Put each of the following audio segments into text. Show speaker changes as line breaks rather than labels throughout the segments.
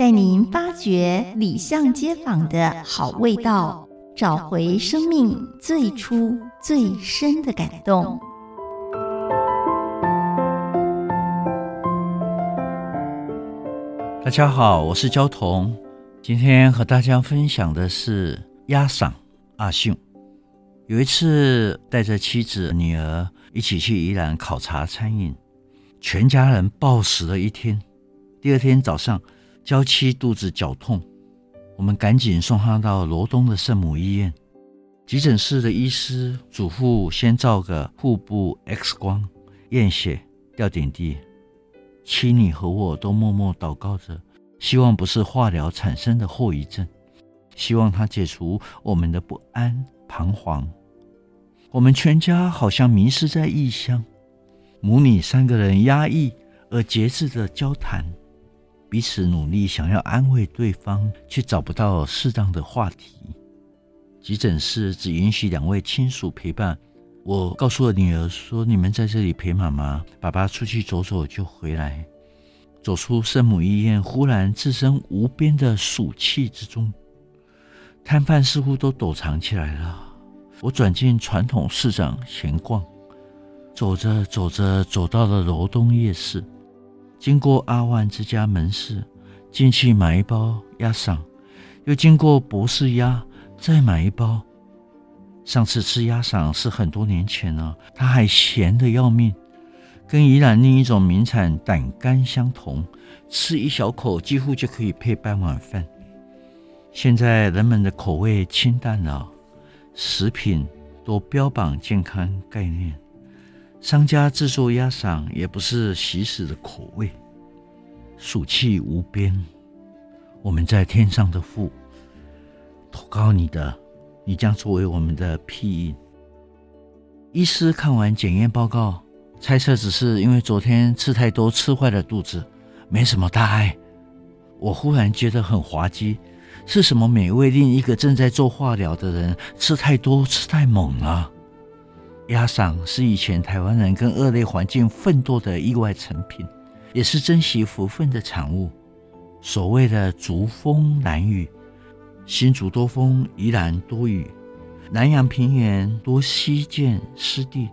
带您发掘里巷街坊的好味道。找回生命最初最深的感动。
大家好，我是焦桐，今天和大家分享的是鸭嗓阿秀。有一次，带着妻子、女儿一起去宜兰考察餐饮，全家人暴食了一天。第二天早上，娇妻肚子绞痛。我们赶紧送她到罗东的圣母医院，急诊室的医师嘱咐先照个腹部 X 光、验血、吊点滴。妻女和我都默默祷告着，希望不是化疗产生的后遗症，希望他解除我们的不安、彷徨。我们全家好像迷失在异乡，母女三个人压抑而节制的交谈。彼此努力想要安慰对方，却找不到适当的话题。急诊室只允许两位亲属陪伴。我告诉了女儿说：“你们在这里陪妈妈，爸爸出去走走就回来。”走出圣母医院，忽然置身无边的暑气之中，摊贩似乎都躲藏起来了。我转进传统市场闲逛，走着走着，走到了楼东夜市。经过阿万之家门市，进去买一包鸭嗓，又经过博士鸭，再买一包。上次吃鸭嗓是很多年前了，它还咸得要命，跟宜兰另一种名产胆肝相同，吃一小口几乎就可以配半碗饭。现在人们的口味清淡了，食品都标榜健康概念。商家制作鸭嗓也不是习食的口味。暑气无边，我们在天上的父，投靠你的，你将作为我们的庇荫。医师看完检验报告，猜测只是因为昨天吃太多，吃坏了肚子，没什么大碍。我忽然觉得很滑稽，是什么美味令一个正在做化疗的人吃太多，吃太猛了？鸭赏是以前台湾人跟恶劣环境奋斗的意外成品，也是珍惜福分的产物。所谓的竹风兰雨，新竹多风，宜兰多雨，南阳平原多溪涧湿地，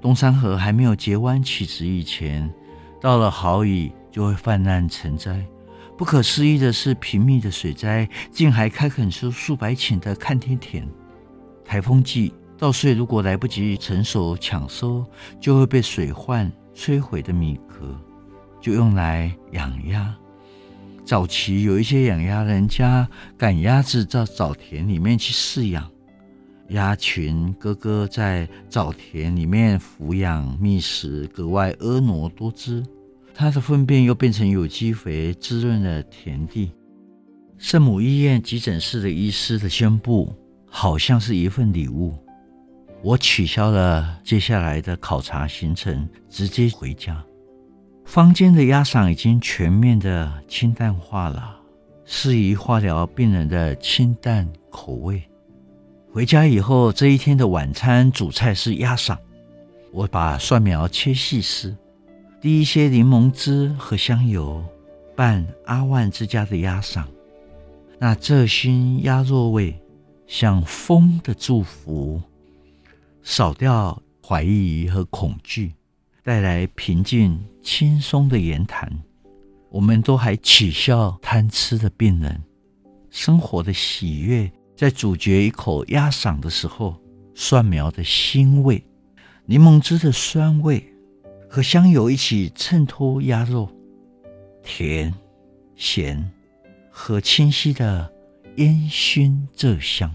东山河还没有结弯起直以前，到了好雨就会泛滥成灾。不可思议的是，频密的水灾竟还开垦出数百顷的看天田。台风季。稻穗如果来不及成熟抢收，就会被水患摧毁的米壳，就用来养鸭。早期有一些养鸭人家赶鸭子到沼田里面去饲养，鸭群咯咯在沼田里面抚养觅食，格外婀娜多姿。它的粪便又变成有机肥，滋润了田地。圣母医院急诊室的医师的宣布，好像是一份礼物。我取消了接下来的考察行程，直接回家。坊间的押赏已经全面的清淡化了，适宜化疗病人的清淡口味。回家以后，这一天的晚餐主菜是鸭嗓。我把蒜苗切细丝，滴一些柠檬汁和香油，拌阿万之家的鸭嗓。那这熏鸭肉味，像风的祝福。扫掉怀疑和恐惧，带来平静轻松的言谈。我们都还取笑贪吃的病人，生活的喜悦在咀嚼一口鸭嗓的时候，蒜苗的腥味、柠檬汁的酸味和香油一起衬托鸭肉，甜、咸和清晰的烟熏这香。